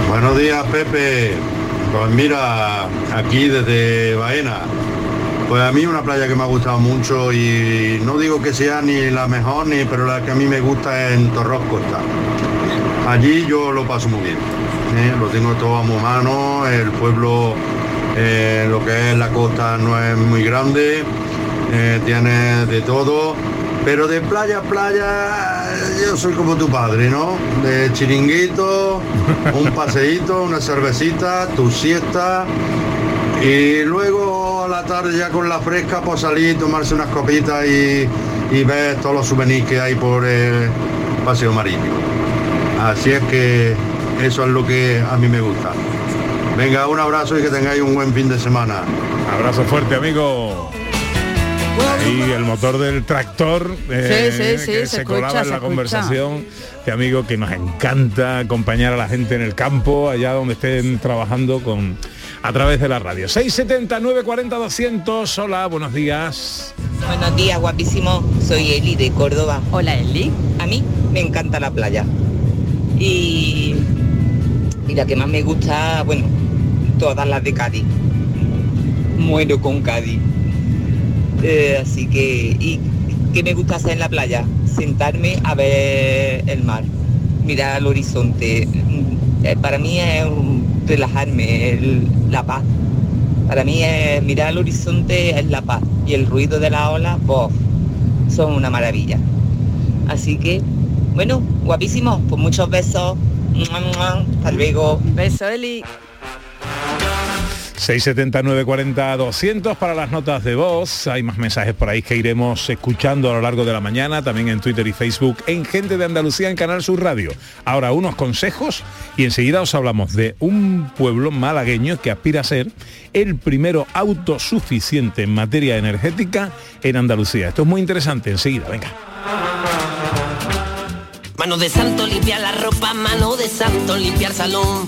Buenos días, Pepe. Pues mira, aquí desde Baena. Pues a mí una playa que me ha gustado mucho y no digo que sea ni la mejor, ni, pero la que a mí me gusta es en Torros Costa. Allí yo lo paso muy bien. ¿eh? Lo tengo todo a mi mano, el pueblo, eh, lo que es la costa no es muy grande, eh, tiene de todo pero de playa a playa, yo soy como tu padre, ¿no? De chiringuito, un paseíto, una cervecita, tu siesta. Y luego a la tarde ya con la fresca, pues salir, tomarse unas copitas y, y ver todos los souvenirs que hay por el paseo marítimo. Así es que eso es lo que a mí me gusta. Venga, un abrazo y que tengáis un buen fin de semana. Abrazo fuerte, amigo. Y el motor del tractor eh, que se, colaba en la conversación. Este amigo que nos encanta acompañar a la gente en el campo, allá donde estén trabajando con a través de la radio. 670 940 200. Hola, buenos días. Buenos días, guapísimo. Soy Eli de Córdoba. Hola, Eli. A mí me encanta la playa. Y, y la que más me gusta, bueno, todas las de Cádiz. Muero con Cádiz. Eh, así que, ¿y qué me gusta hacer en la playa? Sentarme a ver el mar, mirar al horizonte. Mm, eh, para mí es relajarme, la paz. Para mí es mirar al horizonte es la paz y el ruido de la ola, bof, son una maravilla. Así que, bueno, guapísimo, pues muchos besos. Hasta luego. Beso, Eli. 679 40 200 para las notas de voz. Hay más mensajes por ahí que iremos escuchando a lo largo de la mañana, también en Twitter y Facebook, en Gente de Andalucía, en Canal Sur Radio. Ahora unos consejos y enseguida os hablamos de un pueblo malagueño que aspira a ser el primero autosuficiente en materia energética en Andalucía. Esto es muy interesante, enseguida, venga. Mano de santo limpiar la ropa, mano de santo limpiar salón,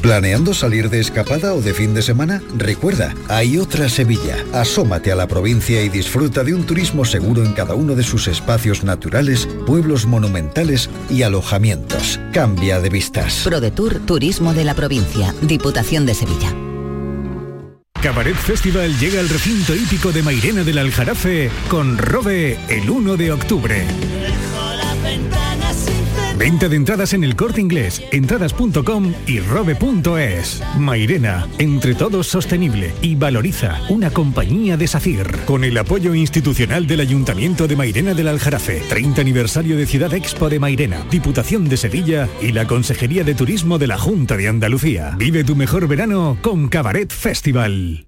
¿Planeando salir de escapada o de fin de semana? Recuerda, hay otra Sevilla. Asómate a la provincia y disfruta de un turismo seguro en cada uno de sus espacios naturales, pueblos monumentales y alojamientos. Cambia de vistas. ProDetour Turismo de la Provincia, Diputación de Sevilla. Cabaret Festival llega al recinto hípico de Mairena del Aljarafe con Robe el 1 de octubre. Venta de entradas en el corte inglés, entradas.com y robe.es. Mairena, entre todos sostenible y valoriza una compañía de SACIR. Con el apoyo institucional del Ayuntamiento de Mairena del Aljarafe, 30 aniversario de Ciudad Expo de Mairena, Diputación de Sevilla y la Consejería de Turismo de la Junta de Andalucía. Vive tu mejor verano con Cabaret Festival.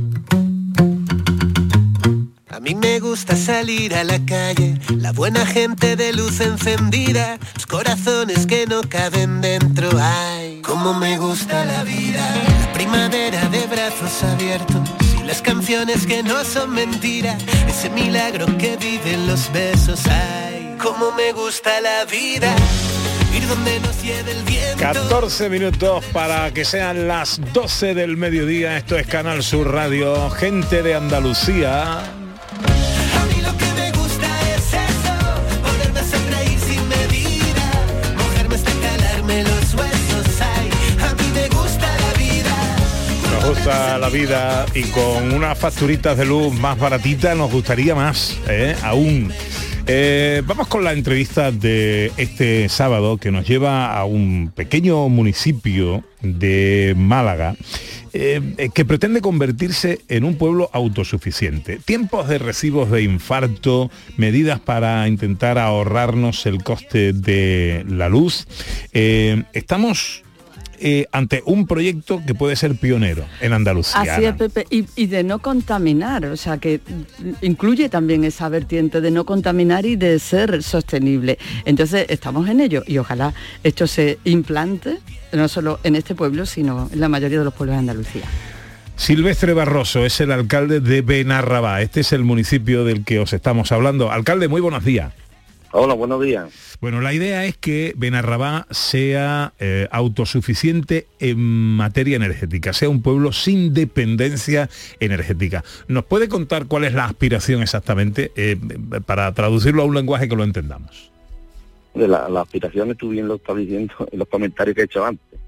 Mí me gusta salir a la calle, la buena gente de luz encendida, los corazones que no caben dentro. Ay, cómo me gusta la vida, la primavera de brazos abiertos y las canciones que no son mentira, ese milagro que viven los besos. Ay, cómo me gusta la vida. Ir donde nos lleve el viento. 14 minutos para que sean las 12 del mediodía. Esto es Canal Sur Radio, gente de Andalucía. La vida y con unas facturitas de luz más baratitas nos gustaría más, ¿eh? aún. Eh, vamos con la entrevista de este sábado que nos lleva a un pequeño municipio de Málaga eh, que pretende convertirse en un pueblo autosuficiente. Tiempos de recibos de infarto, medidas para intentar ahorrarnos el coste de la luz. Estamos eh, ante un proyecto que puede ser pionero en Andalucía. Así es, Pepe, y, y de no contaminar, o sea que incluye también esa vertiente de no contaminar y de ser sostenible. Entonces estamos en ello y ojalá esto se implante no solo en este pueblo, sino en la mayoría de los pueblos de Andalucía. Silvestre Barroso es el alcalde de Benarrabá. Este es el municipio del que os estamos hablando. Alcalde, muy buenos días. Hola, buenos días. Bueno, la idea es que Benarrabá sea eh, autosuficiente en materia energética, sea un pueblo sin dependencia energética. ¿Nos puede contar cuál es la aspiración exactamente eh, para traducirlo a un lenguaje que lo entendamos? De la, las aspiraciones tú bien lo estás diciendo en los comentarios que he hecho antes.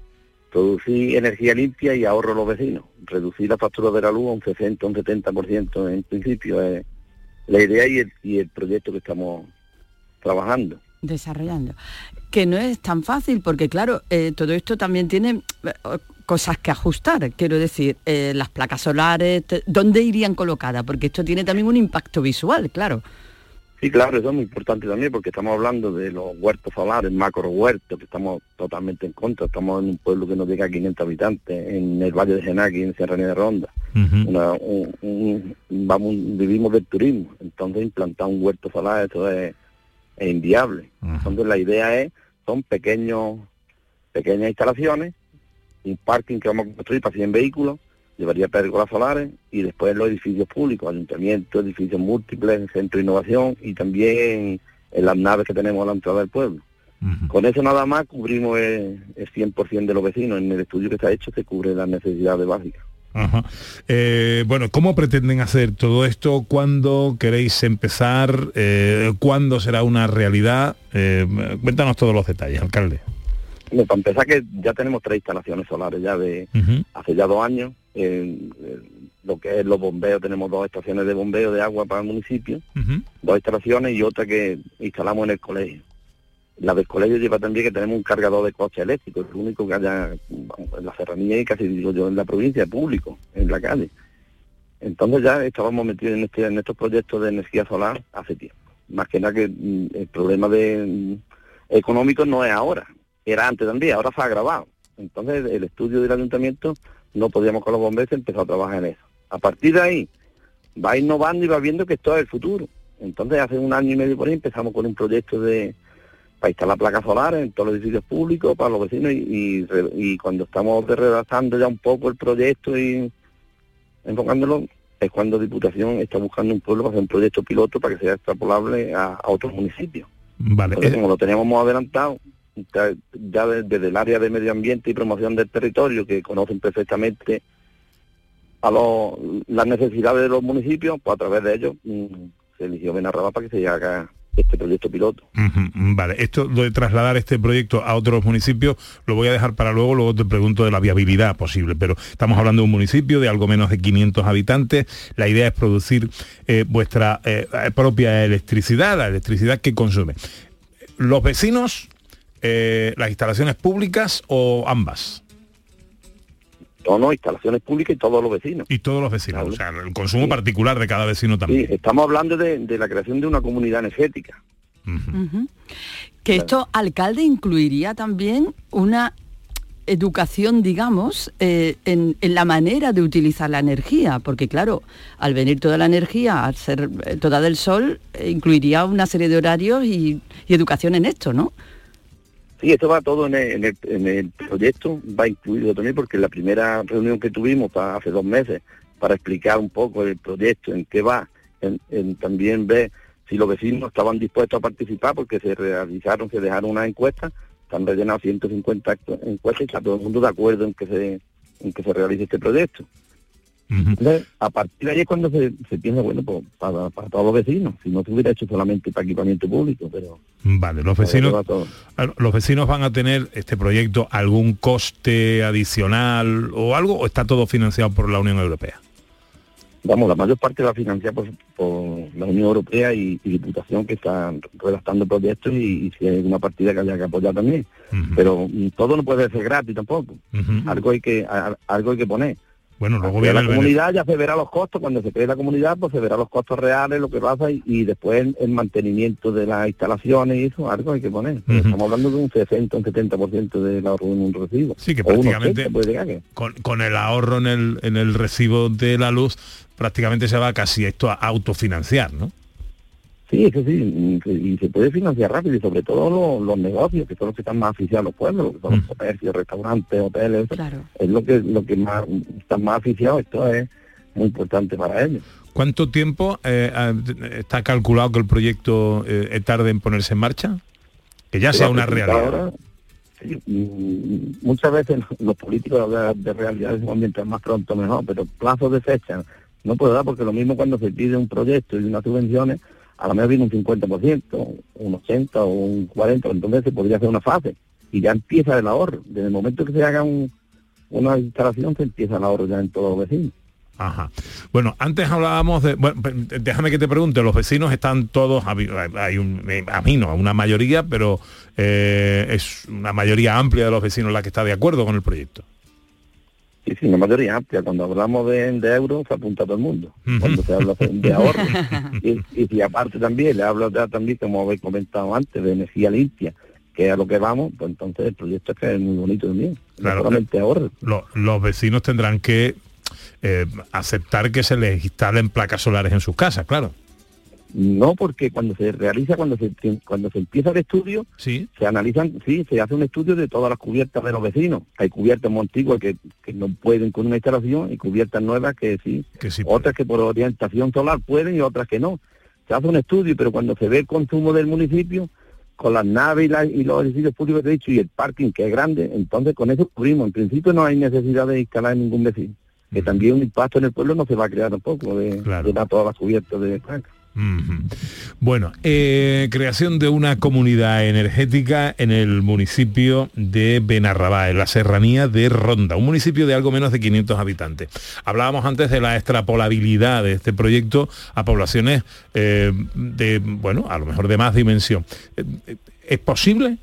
Producir energía limpia y ahorro a los vecinos. Reducir la factura de la luz a un 60, un 70% en principio es la idea y el, y el proyecto que estamos trabajando. Desarrollando. Que no es tan fácil porque, claro, eh, todo esto también tiene eh, cosas que ajustar. Quiero decir, eh, las placas solares, ¿dónde irían colocadas? Porque esto tiene también un impacto visual, claro. Sí, claro, eso es muy importante también porque estamos hablando de los huertos solares, macro huertos, que estamos totalmente en contra. Estamos en un pueblo que no llega a 500 habitantes, en el Valle de Genaki, en Serranía de Ronda. Una- un- un- vamos, vivimos del turismo, entonces implantar un huerto solar, eso es, es inviable. Entonces la idea es, son pequeños, pequeñas instalaciones, un parking que vamos a construir para 100 vehículos, llevaría pérgolas solares y después los edificios públicos, ayuntamientos, edificios múltiples, centro de innovación y también en las naves que tenemos a la entrada del pueblo. Con eso nada más cubrimos el, el 100% de los vecinos. En el estudio que se ha hecho se cubre las necesidades básicas. Ajá. Eh, bueno, ¿cómo pretenden hacer todo esto? ¿Cuándo queréis empezar? Eh, ¿Cuándo será una realidad? Eh, cuéntanos todos los detalles, alcalde. Bueno, para empezar que ya tenemos tres instalaciones solares ya de hace ya dos años. Lo que es los bombeos, tenemos dos estaciones de bombeo de agua para el municipio, dos instalaciones y otra que instalamos en el colegio. La del colegio lleva también que tenemos un cargador de coche eléctrico, es el único que haya en la serranía y casi digo yo en la provincia, público, en la calle. Entonces ya estábamos metidos en, este, en estos proyectos de energía solar hace tiempo. Más que nada que mm, el problema de mm, económico no es ahora, era antes también, ahora se ha agravado. Entonces el estudio del ayuntamiento no podíamos con los bomberos empezó a trabajar en eso. A partir de ahí va innovando y va viendo que esto es el futuro. Entonces hace un año y medio por ahí empezamos con un proyecto de para instalar placas solares en todos los edificios públicos para los vecinos y, y, re- y cuando estamos redactando ya un poco el proyecto y enfocándolo es cuando Diputación está buscando un pueblo para hacer un proyecto piloto para que sea extrapolable a, a otros municipios. Vale. Entonces, como lo teníamos adelantado, ya, ya de- desde el área de medio ambiente y promoción del territorio, que conocen perfectamente a los- las necesidades de los municipios, pues a través de ellos mm, se eligió Benarraba para que se haga este proyecto piloto. Vale, esto de trasladar este proyecto a otros municipios lo voy a dejar para luego, luego te pregunto de la viabilidad posible, pero estamos hablando de un municipio de algo menos de 500 habitantes, la idea es producir eh, vuestra eh, propia electricidad, la electricidad que consume. ¿Los vecinos, eh, las instalaciones públicas o ambas? No, no, instalaciones públicas y todos los vecinos. Y todos los vecinos, o sea, el consumo particular de cada vecino también. Sí, estamos hablando de, de la creación de una comunidad energética. Que esto, alcalde, incluiría también una educación, digamos, eh, en, en la manera de utilizar la energía, porque claro, al venir toda la energía, al ser eh, toda del sol, eh, incluiría una serie de horarios y, y educación en esto, ¿no? Sí, esto va todo en el, proyecto, va incluido también porque la primera reunión que tuvimos hace dos meses para explicar un poco el proyecto, en qué va, también ver si los vecinos estaban dispuestos a participar porque se realizaron, se dejaron una encuesta, se han rellenado 150 encu- encuestas y está todo el mundo de acuerdo en que se, en que se realice este proyecto. Entonces, a partir de ahí es cuando se, se piensa, bueno, pues para, para todos los vecinos, si no se hubiera hecho solamente para equipamiento público, pero... Vale, los vecinos. Claro, los vecinos van a tener este proyecto algún coste adicional o algo o está todo financiado por la Unión Europea. Vamos, la mayor parte va financiada por, por la Unión Europea y, y Diputación que están redactando proyectos y, y si hay una partida que haya que apoyar también. Pero mm, todo no puede ser gratis tampoco. Algo hay que algo hay que poner. Bueno, luego viene la el comunidad ya se verá los costos, cuando se cree la comunidad pues se verá los costos reales, lo que pasa y, y después el, mantenimiento de las instalaciones y eso, algo hay que poner. Estamos hablando de un 60, un 70% del ahorro en un recibo. Sí, que O prácticamente 80 puede llegar, que- con, con el ahorro en el, en el recibo de la luz prácticamente se va casi esto a autofinanciar, ¿no? Sí, eso sí, y se- puede financiar rápido y sobre todo los, los negocios, que son los que están más asfixiados los pueblos, que son los comercios, restaurantes, hoteles, es lo que lo que más están más asfixiados, esto es muy importante para ellos. ¿Cuánto tiempo eh, está calculado que el proyecto eh, tarde en ponerse en marcha? Que ya Se sea a una realidad. ahora, sí, mm, muchas veces los políticos hablan de realidades mientras más pronto mejor, pero plazos de fecha no puedo dar porque lo mismo cuando se pide un proyecto y unas subvenciones, a lo mejor viene un 50%, un 80 o un 40, entonces se podría hacer una fase y ya empieza el ahorro. Desde el momento que se haga un- una instalación se empieza el ahorro ya en todos los vecinos. Ajá. Bueno, antes hablábamos de... Bueno, déjame que te pregunte, los vecinos están todos, hay un, me imagino, una mayoría, pero eh, es una mayoría amplia de los vecinos la que está de acuerdo con el proyecto. Sí, sí, una mayoría amplia. Cuando hablamos de, de euros se apunta todo el mundo. Cuando se habla de ahorro. y, y si aparte también le hablo ya también, como habéis comentado antes, de energía limpia, que a lo que vamos, pues entonces el proyecto es que es muy bonito también. Claro, no solamente ahorro. Lo- los vecinos tendrán que eh, aceptar que se les instalen placas solares en sus casas, claro. No, porque cuando se realiza, cuando se cuando se empieza el estudio, sí. se analizan, sí, se hace un estudio de todas las cubiertas de los vecinos. Hay cubiertas muy antiguas que, que no pueden con una instalación y cubiertas nuevas que sí. Que sí otras que por orientación solar pueden y otras que no. Se hace un estudio, pero cuando se ve el consumo del municipio, con las naves y, la- y los edificios públicos he dicho y el parking que es grande, entonces con eso cubrimos. En principio no hay necesidad de instalar ningún vecino. Que también un impacto en el pueblo no se va a crear tampoco de, de dar todas las cubiertas de placas. Bueno, eh, creación de una comunidad energética en el municipio de Benarrabá, en la serranía de Ronda, un municipio de algo menos de 500 habitantes. Hablábamos antes de la extrapolabilidad de este proyecto a poblaciones eh, de, bueno, a lo mejor de más dimensión. Eh, ¿Es posible?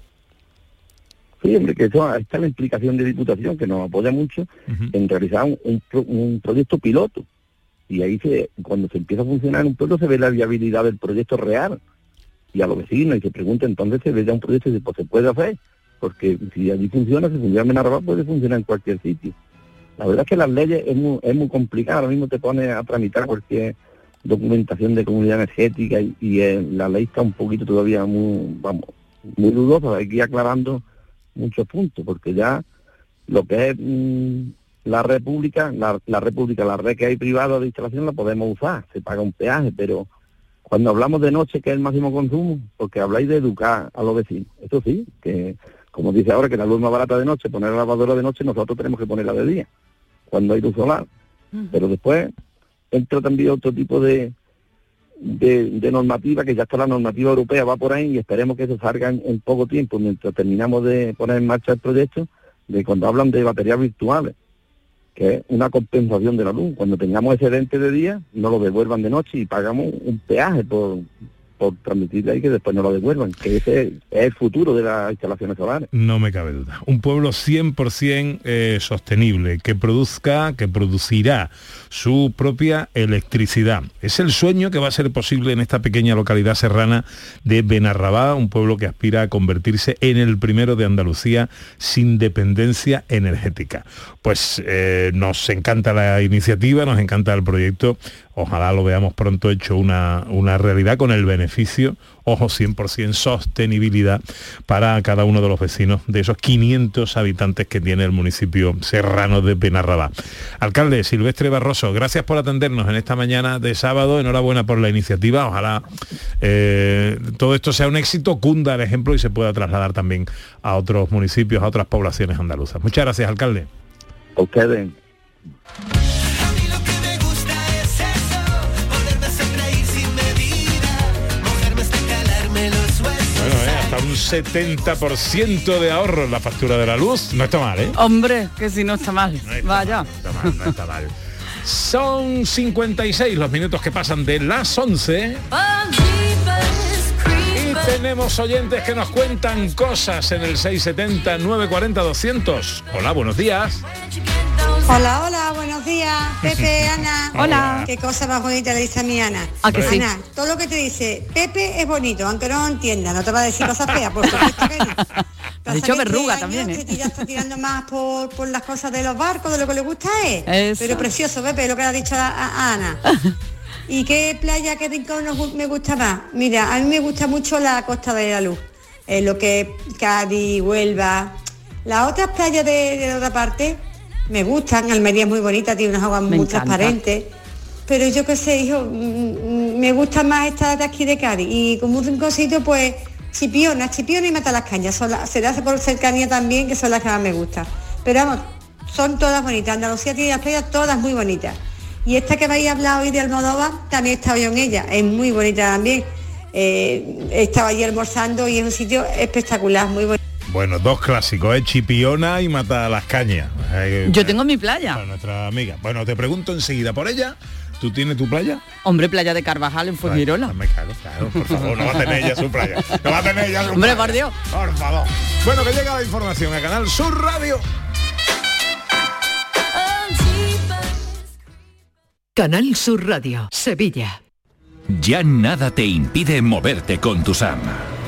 Sí, hombre, que eso está la implicación de Diputación, que nos apoya mucho en realizar un, un pro- un proyecto piloto. Y ahí se, cuando se empieza a funcionar en un pueblo se ve la viabilidad del proyecto real. Y a los vecinos, y se pregunta entonces se ve ya un proyecto y dice, pues se puede hacer. Porque si allí funciona, si funciona en Benarrabá, puede funcionar en cualquier sitio. La verdad es que las leyes es muy, es muy complicado, ahora mismo te pones a tramitar cualquier documentación de comunidad energética y, y, eh, la ley está un poquito todavía muy, vamos, muy dudosa, hay que ir aclarando muchos puntos, porque ya lo que es mm, la república, la, la república, la red que hay privada de instalación la podemos usar, se paga un peaje, pero cuando hablamos de noche, que es el máximo consumo, porque habláis de educar a los vecinos, eso sí, que como dice ahora que la luz más barata de noche, poner la lavadora de noche, nosotros tenemos que ponerla de día, cuando hay luz solar. Pero después entra también otro tipo de, de, de normativa, que ya está la normativa europea, va por ahí y esperemos que eso salga en, en poco tiempo, mientras terminamos de poner en marcha el proyecto, de cuando hablan de baterías virtuales, que es una compensación de la luz. Cuando tengamos excedente de día, no lo devuelvan de noche y pagamos un peaje por, por transmitirle ahí que después no lo devuelvan, que ese es el futuro de las instalaciones solares. No me cabe duda. Un pueblo 100% eh, sostenible, que produzca, que producirá su propia electricidad. Es el sueño que va a ser posible en esta pequeña localidad serrana de Benarrabá, un pueblo que aspira a convertirse en el primero de Andalucía sin dependencia energética. Pues eh, nos encanta la iniciativa, nos encanta el proyecto. Ojalá lo veamos pronto hecho una, una realidad con el beneficio, ojo, 100% sostenibilidad para cada uno de los vecinos de esos 500 habitantes que tiene el municipio serrano de Benarrabá. Alcalde Silvestre Barroso, gracias por atendernos en esta mañana de sábado, enhorabuena por la iniciativa, ojalá eh, todo esto sea un éxito, cunda el ejemplo y se pueda trasladar también a otros municipios, a otras poblaciones andaluzas. Muchas gracias, alcalde. Ustedes. Un 70% de ahorro en la factura de la luz, no está mal, ¿eh? Hombre, que si no está mal. Vaya. No está mal, no está mal. Son 56 los minutos que pasan de las 11 y tenemos oyentes que nos cuentan cosas en el 670 940 200. Hola, buenos días. Hola, hola, buenos días, Pepe, Ana. Hola. Qué cosa más bonita le dice a mi Ana. ¿A que sí? Ana, todo lo que te dice, Pepe es bonito, aunque no lo entienda, no te va a decir cosas feas, por supuesto que no. Dicho verruga también, ¿eh? que ya está tirando más por, por las cosas de los barcos, de lo que le gusta él. Eso. Pero precioso, Pepe, lo que le ha dicho a, a Ana. ¿Y qué playa, qué rincón nos me gusta más? Mira, a mí me gusta mucho la Costa de la Luz, eh, lo que es Cádiz, Huelva. Las otras playas de, de otra parte me gustan, Almería es muy bonita, tiene unas aguas Me muy encanta. transparentes. Pero yo qué sé, hijo, mm, mm, me gusta más esta de aquí de Cádiz. Y como un rinconcito, pues Chipiona, Chipiona y Mata las Cañas. Son las- se hace por cercanía también, que son las que más me gustan. Pero vamos, son todas bonitas. Andalucía tiene las playas todas muy bonitas. Y esta que me habéis hablado hoy de Almodóvar, también he estado yo en ella. Es muy bonita también. Eh, estaba allí almorzando y es un sitio espectacular, muy bonito. Bueno, dos clásicos, ¿eh? Chipiona y Mata las Cañas. Eh, Yo tengo mi playa. para nuestra amiga. Bueno, te pregunto enseguida por ella. ¿Tú tienes tu playa? Hombre, playa de Carvajal en Fuengirola. Me cago, claro, por favor, no va a tener ella su playa. No va a tener ella su Hombre, playa. por Dios. Por favor. Bueno, que llega la información a Canal Sur Radio. Canal Sur Radio, Sevilla. Ya nada te impide moverte con tu SAM.